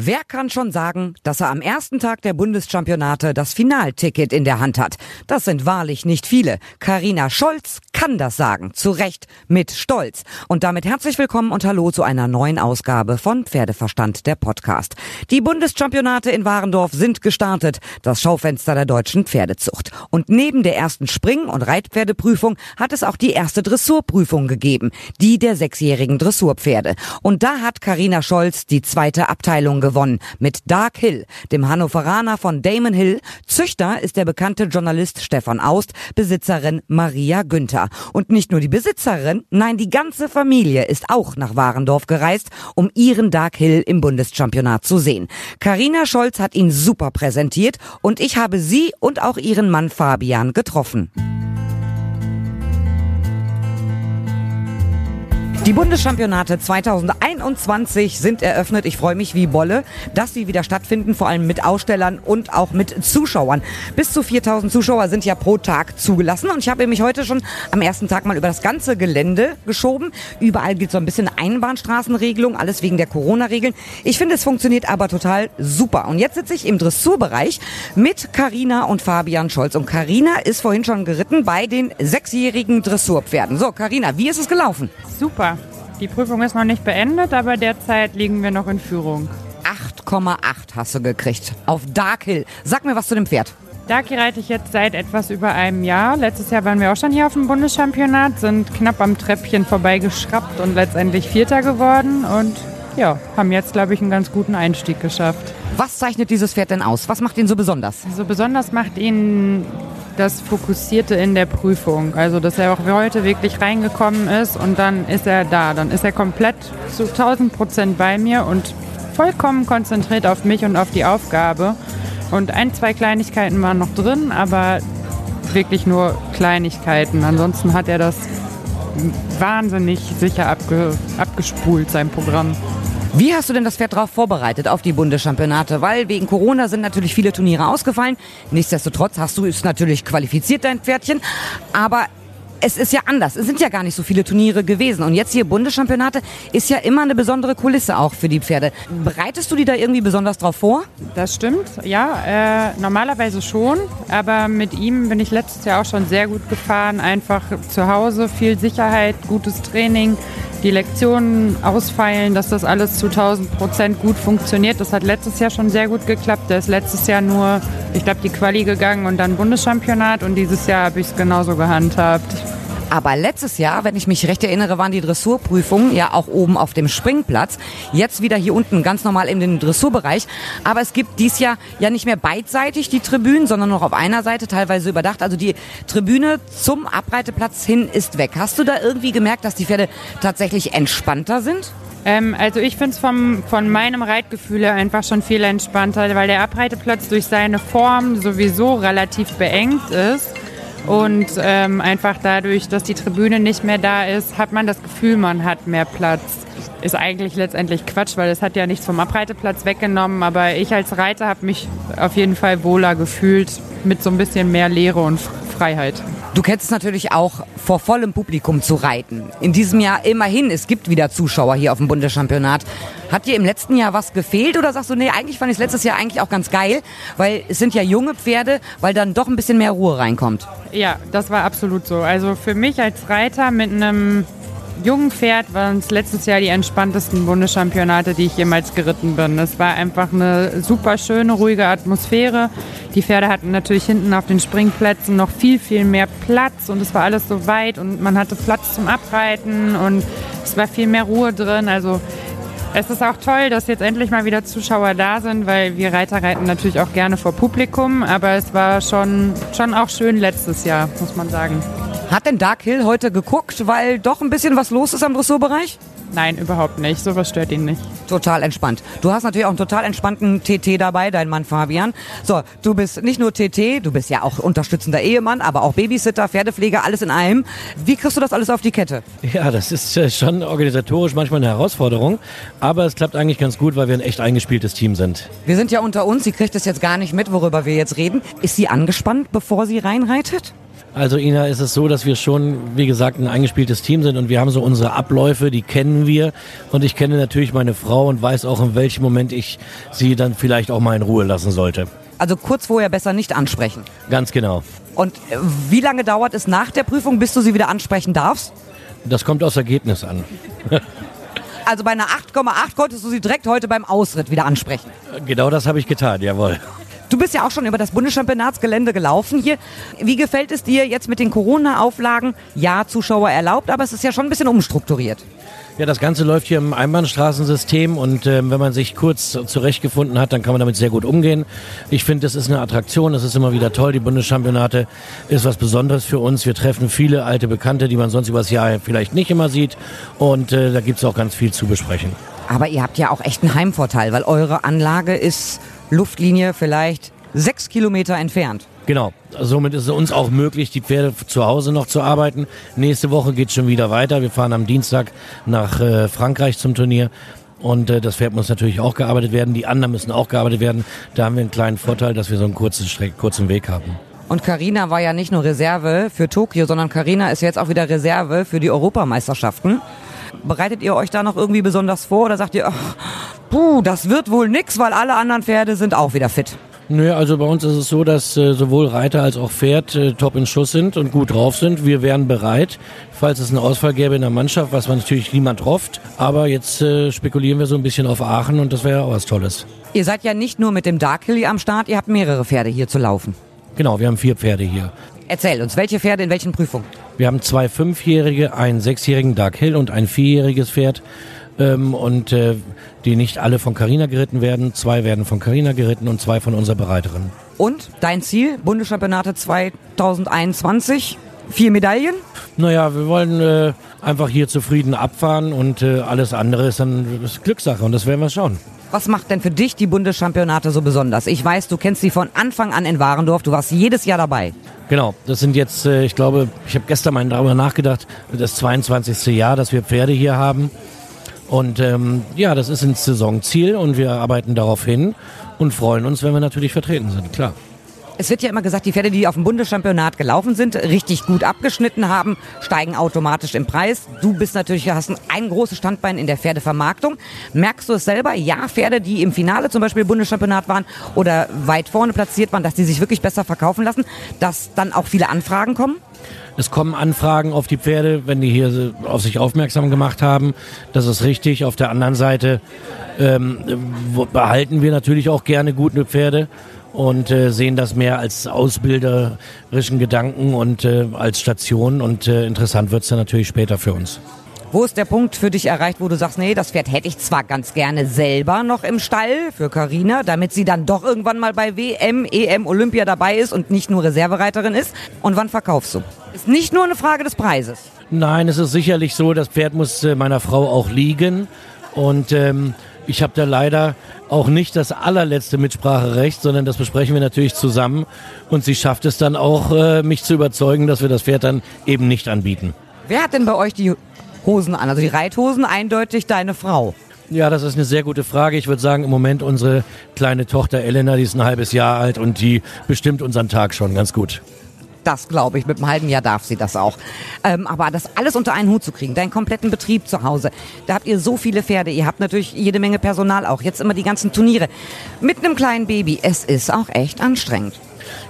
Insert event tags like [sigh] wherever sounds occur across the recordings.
Wer kann schon sagen, dass er am ersten Tag der Bundeschampionate das Finalticket in der Hand hat? Das sind wahrlich nicht viele. Karina Scholz kann das sagen. Zu Recht mit Stolz. Und damit herzlich willkommen und hallo zu einer neuen Ausgabe von Pferdeverstand, der Podcast. Die Bundeschampionate in Warendorf sind gestartet. Das Schaufenster der deutschen Pferdezucht. Und neben der ersten Spring- und Reitpferdeprüfung hat es auch die erste Dressurprüfung gegeben. Die der sechsjährigen Dressurpferde. Und da hat Karina Scholz die zweite Abteilung gewonnen mit Dark Hill, dem Hannoveraner von Damon Hill. Züchter ist der bekannte Journalist Stefan Aust, Besitzerin Maria Günther. Und nicht nur die Besitzerin, nein, die ganze Familie ist auch nach Warendorf gereist, um ihren Dark Hill im Bundeschampionat zu sehen. Karina Scholz hat ihn super präsentiert und ich habe sie und auch ihren Mann Fabian getroffen. Die Bundeschampionate 2021 sind eröffnet. Ich freue mich wie Bolle, dass sie wieder stattfinden, vor allem mit Ausstellern und auch mit Zuschauern. Bis zu 4000 Zuschauer sind ja pro Tag zugelassen und ich habe mich heute schon am ersten Tag mal über das ganze Gelände geschoben. Überall gilt so ein bisschen Einbahnstraßenregelung, alles wegen der Corona-Regeln. Ich finde, es funktioniert aber total super. Und jetzt sitze ich im Dressurbereich mit Karina und Fabian Scholz. Und Karina ist vorhin schon geritten bei den sechsjährigen Dressurpferden. So, Karina, wie ist es gelaufen? Super. Die Prüfung ist noch nicht beendet, aber derzeit liegen wir noch in Führung. 8,8 hast du gekriegt auf Dark Hill. Sag mir was zu dem Pferd. Darky reite ich jetzt seit etwas über einem Jahr. Letztes Jahr waren wir auch schon hier auf dem Bundeschampionat, sind knapp am Treppchen vorbeigeschraubt und letztendlich Vierter geworden und ja, haben jetzt, glaube ich, einen ganz guten Einstieg geschafft. Was zeichnet dieses Pferd denn aus? Was macht ihn so besonders? So besonders macht ihn das Fokussierte in der Prüfung. Also, dass er auch heute wirklich reingekommen ist und dann ist er da. Dann ist er komplett zu 1000 Prozent bei mir und vollkommen konzentriert auf mich und auf die Aufgabe. Und ein, zwei Kleinigkeiten waren noch drin, aber wirklich nur Kleinigkeiten. Ansonsten hat er das wahnsinnig sicher abge, abgespult, sein Programm. Wie hast du denn das Pferd darauf vorbereitet, auf die Bundeschampionate? Weil wegen Corona sind natürlich viele Turniere ausgefallen. Nichtsdestotrotz hast du es natürlich qualifiziert, dein Pferdchen. Aber es ist ja anders. Es sind ja gar nicht so viele Turniere gewesen. Und jetzt hier Bundeschampionate ist ja immer eine besondere Kulisse auch für die Pferde. Bereitest du die da irgendwie besonders drauf vor? Das stimmt, ja. Äh, normalerweise schon. Aber mit ihm bin ich letztes Jahr auch schon sehr gut gefahren. Einfach zu Hause, viel Sicherheit, gutes Training die Lektionen ausfeilen, dass das alles zu 1000 Prozent gut funktioniert. Das hat letztes Jahr schon sehr gut geklappt. Der ist letztes Jahr nur, ich glaube, die Quali gegangen und dann Bundeschampionat und dieses Jahr habe ich es genauso gehandhabt. Aber letztes Jahr, wenn ich mich recht erinnere, waren die Dressurprüfungen ja auch oben auf dem Springplatz. Jetzt wieder hier unten ganz normal in den Dressurbereich. Aber es gibt dies Jahr ja nicht mehr beidseitig die Tribünen, sondern noch auf einer Seite teilweise überdacht. Also die Tribüne zum Abreiteplatz hin ist weg. Hast du da irgendwie gemerkt, dass die Pferde tatsächlich entspannter sind? Ähm, also ich finde es von meinem Reitgefühl einfach schon viel entspannter, weil der Abreiteplatz durch seine Form sowieso relativ beengt ist. Und ähm, einfach dadurch, dass die Tribüne nicht mehr da ist, hat man das Gefühl, man hat mehr Platz. Ist eigentlich letztendlich Quatsch, weil es hat ja nichts vom Abreiteplatz weggenommen. Aber ich als Reiter habe mich auf jeden Fall wohler gefühlt mit so ein bisschen mehr Leere und Freiheit. Du kennst es natürlich auch, vor vollem Publikum zu reiten. In diesem Jahr immerhin, es gibt wieder Zuschauer hier auf dem Bundeschampionat. Hat dir im letzten Jahr was gefehlt oder sagst du, nee, eigentlich fand ich es letztes Jahr eigentlich auch ganz geil, weil es sind ja junge Pferde, weil dann doch ein bisschen mehr Ruhe reinkommt. Ja, das war absolut so. Also für mich als Reiter mit einem jungen Pferd waren es letztes Jahr die entspanntesten Bundeschampionate, die ich jemals geritten bin. Es war einfach eine super schöne, ruhige Atmosphäre. Die Pferde hatten natürlich hinten auf den Springplätzen noch viel, viel mehr Platz und es war alles so weit und man hatte Platz zum Abreiten und es war viel mehr Ruhe drin. Also es ist auch toll, dass jetzt endlich mal wieder Zuschauer da sind, weil wir Reiter reiten natürlich auch gerne vor Publikum, aber es war schon, schon auch schön letztes Jahr, muss man sagen. Hat denn Dark Hill heute geguckt, weil doch ein bisschen was los ist am Dressurbereich? Nein, überhaupt nicht. Sowas stört ihn nicht. Total entspannt. Du hast natürlich auch einen total entspannten TT dabei, dein Mann Fabian. So, du bist nicht nur TT, du bist ja auch unterstützender Ehemann, aber auch Babysitter, Pferdepfleger, alles in einem. Wie kriegst du das alles auf die Kette? Ja, das ist äh, schon organisatorisch manchmal eine Herausforderung, aber es klappt eigentlich ganz gut, weil wir ein echt eingespieltes Team sind. Wir sind ja unter uns, sie kriegt es jetzt gar nicht mit, worüber wir jetzt reden. Ist sie angespannt, bevor sie reinreitet? Also Ina, ist es so, dass wir schon, wie gesagt, ein eingespieltes Team sind und wir haben so unsere Abläufe, die kennen wir und ich kenne natürlich meine Frau und weiß auch, in welchem Moment ich sie dann vielleicht auch mal in Ruhe lassen sollte. Also kurz vorher besser nicht ansprechen. Ganz genau. Und äh, wie lange dauert es nach der Prüfung, bis du sie wieder ansprechen darfst? Das kommt aufs Ergebnis an. [laughs] Also bei einer 8,8 konntest du sie direkt heute beim Ausritt wieder ansprechen. Genau das habe ich getan, jawohl. Du bist ja auch schon über das Bundeschampionatsgelände gelaufen hier. Wie gefällt es dir jetzt mit den Corona-Auflagen? Ja, Zuschauer erlaubt, aber es ist ja schon ein bisschen umstrukturiert. Ja, das Ganze läuft hier im Einbahnstraßensystem und äh, wenn man sich kurz zurechtgefunden hat, dann kann man damit sehr gut umgehen. Ich finde, das ist eine Attraktion, das ist immer wieder toll. Die Bundeschampionate ist was Besonderes für uns. Wir treffen viele alte Bekannte, die man sonst übers Jahr vielleicht nicht immer sieht und äh, da gibt es auch ganz viel zu besprechen. Aber ihr habt ja auch echt einen Heimvorteil, weil eure Anlage ist Luftlinie vielleicht sechs Kilometer entfernt. Genau. Somit ist es uns auch möglich, die Pferde zu Hause noch zu arbeiten. Nächste Woche geht es schon wieder weiter. Wir fahren am Dienstag nach äh, Frankreich zum Turnier. Und äh, das Pferd muss natürlich auch gearbeitet werden. Die anderen müssen auch gearbeitet werden. Da haben wir einen kleinen Vorteil, dass wir so einen kurzen, Streck, kurzen Weg haben. Und Karina war ja nicht nur Reserve für Tokio, sondern Karina ist jetzt auch wieder Reserve für die Europameisterschaften. Bereitet ihr euch da noch irgendwie besonders vor oder sagt ihr, ach, puh, das wird wohl nix, weil alle anderen Pferde sind auch wieder fit? Nö, also bei uns ist es so, dass äh, sowohl Reiter als auch Pferd äh, top in Schuss sind und gut drauf sind. Wir wären bereit, falls es einen Ausfall gäbe in der Mannschaft, was man natürlich niemand hofft. Aber jetzt äh, spekulieren wir so ein bisschen auf Aachen und das wäre auch was Tolles. Ihr seid ja nicht nur mit dem Dark Hilly am Start, ihr habt mehrere Pferde hier zu laufen. Genau, wir haben vier Pferde hier. Erzähl uns, welche Pferde in welchen Prüfungen? Wir haben zwei Fünfjährige, einen Sechsjährigen Dark Hill und ein Vierjähriges Pferd. Ähm, und äh, die nicht alle von Carina geritten werden. Zwei werden von Carina geritten und zwei von unserer Bereiterin. Und dein Ziel, Bundeschampionate 2021, vier Medaillen? Naja, wir wollen äh, einfach hier zufrieden abfahren und äh, alles andere ist dann ist Glückssache und das werden wir schauen. Was macht denn für dich die Bundeschampionate so besonders? Ich weiß, du kennst sie von Anfang an in Warendorf, du warst jedes Jahr dabei. Genau, das sind jetzt, äh, ich glaube, ich habe gestern mal darüber nachgedacht, das 22. Jahr, dass wir Pferde hier haben. Und ähm, ja, das ist ein Saisonziel und wir arbeiten darauf hin und freuen uns, wenn wir natürlich vertreten sind, klar. Es wird ja immer gesagt, die Pferde, die auf dem Bundeschampionat gelaufen sind, richtig gut abgeschnitten haben, steigen automatisch im Preis. Du bist natürlich, hast ein großes Standbein in der Pferdevermarktung. Merkst du es selber? Ja, Pferde, die im Finale zum Beispiel Bundeschampionat waren oder weit vorne platziert waren, dass die sich wirklich besser verkaufen lassen, dass dann auch viele Anfragen kommen? Es kommen Anfragen auf die Pferde, wenn die hier auf sich aufmerksam gemacht haben. Das ist richtig. Auf der anderen Seite ähm, behalten wir natürlich auch gerne gute Pferde und äh, sehen das mehr als ausbilderischen Gedanken und äh, als Station. Und äh, interessant wird es dann natürlich später für uns. Wo ist der Punkt für dich erreicht, wo du sagst, nee, das Pferd hätte ich zwar ganz gerne selber noch im Stall für Carina, damit sie dann doch irgendwann mal bei WM, EM, Olympia dabei ist und nicht nur Reservereiterin ist. Und wann verkaufst du? Ist nicht nur eine Frage des Preises. Nein, es ist sicherlich so, das Pferd muss äh, meiner Frau auch liegen. Und ähm, ich habe da leider auch nicht das allerletzte Mitspracherecht, sondern das besprechen wir natürlich zusammen. Und sie schafft es dann auch, äh, mich zu überzeugen, dass wir das Pferd dann eben nicht anbieten. Wer hat denn bei euch die Hosen an? Also die Reithosen eindeutig deine Frau. Ja, das ist eine sehr gute Frage. Ich würde sagen, im Moment unsere kleine Tochter Elena, die ist ein halbes Jahr alt und die bestimmt unseren Tag schon ganz gut. Das glaube ich, mit einem halben Jahr darf sie das auch. Ähm, aber das alles unter einen Hut zu kriegen, deinen kompletten Betrieb zu Hause, da habt ihr so viele Pferde, ihr habt natürlich jede Menge Personal auch, jetzt immer die ganzen Turniere. Mit einem kleinen Baby, es ist auch echt anstrengend.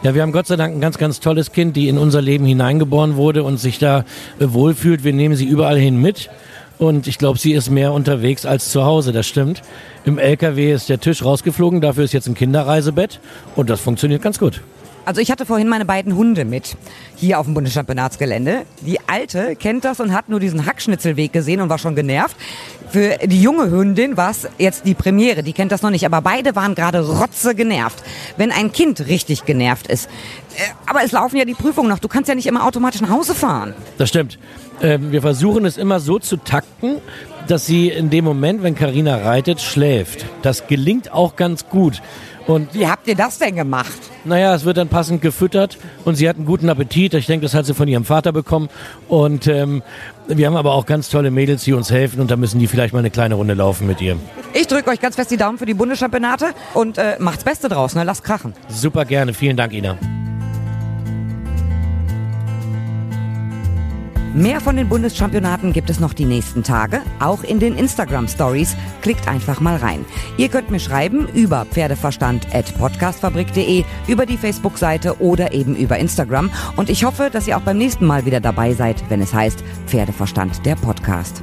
Ja, wir haben Gott sei Dank ein ganz, ganz tolles Kind, die in unser Leben hineingeboren wurde und sich da äh, wohlfühlt. Wir nehmen sie überall hin mit. Und ich glaube, sie ist mehr unterwegs als zu Hause, das stimmt. Im LKW ist der Tisch rausgeflogen, dafür ist jetzt ein Kinderreisebett und das funktioniert ganz gut. Also ich hatte vorhin meine beiden Hunde mit hier auf dem Bundeschampionatsgelände. Die alte kennt das und hat nur diesen Hackschnitzelweg gesehen und war schon genervt. Für die junge Hündin war es jetzt die Premiere, die kennt das noch nicht, aber beide waren gerade rotze genervt. Wenn ein Kind richtig genervt ist. Äh, aber es laufen ja die Prüfungen noch, du kannst ja nicht immer automatisch nach Hause fahren. Das stimmt. Ähm, wir versuchen es immer so zu takten, dass sie in dem Moment, wenn Karina reitet, schläft. Das gelingt auch ganz gut. Und Wie habt ihr das denn gemacht? Naja, es wird dann passend gefüttert und sie hat einen guten Appetit. Ich denke, das hat sie von ihrem Vater bekommen. Und ähm, wir haben aber auch ganz tolle Mädels, die uns helfen und da müssen die vielleicht mal eine kleine Runde laufen mit ihr. Ich drücke euch ganz fest die Daumen für die Bundeschampionate und äh, macht's Beste draus, ne? Lasst krachen. Super gerne. Vielen Dank, Ina. Mehr von den Bundeschampionaten gibt es noch die nächsten Tage, auch in den Instagram Stories. Klickt einfach mal rein. Ihr könnt mir schreiben über pferdeverstand.podcastfabrik.de, über die Facebook-Seite oder eben über Instagram. Und ich hoffe, dass ihr auch beim nächsten Mal wieder dabei seid, wenn es heißt Pferdeverstand der Podcast.